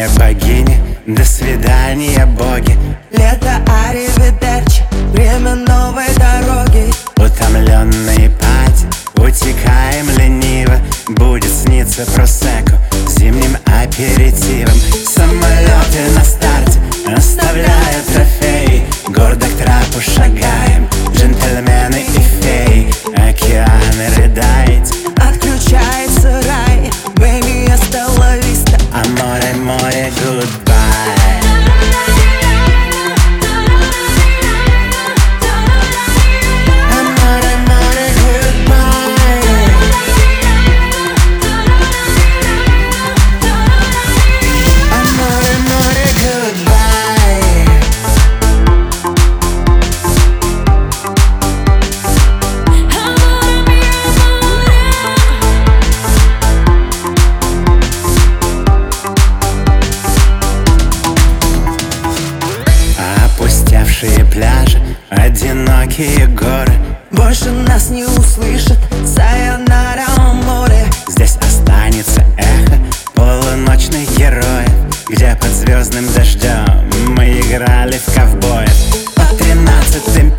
свидания, богини До свидания, боги. Лето, аривидерчи Время новой дороги. Утомленные пати Утекаем лениво. Будет сниться просеку Зимним аперитивом Опустевшие пляжи, одинокие горы. Больше нас не услышат Сайонара, о море Здесь останется эхо полуночных героев Где под звездным дождем мы играли в ковбоев Под тринадцатым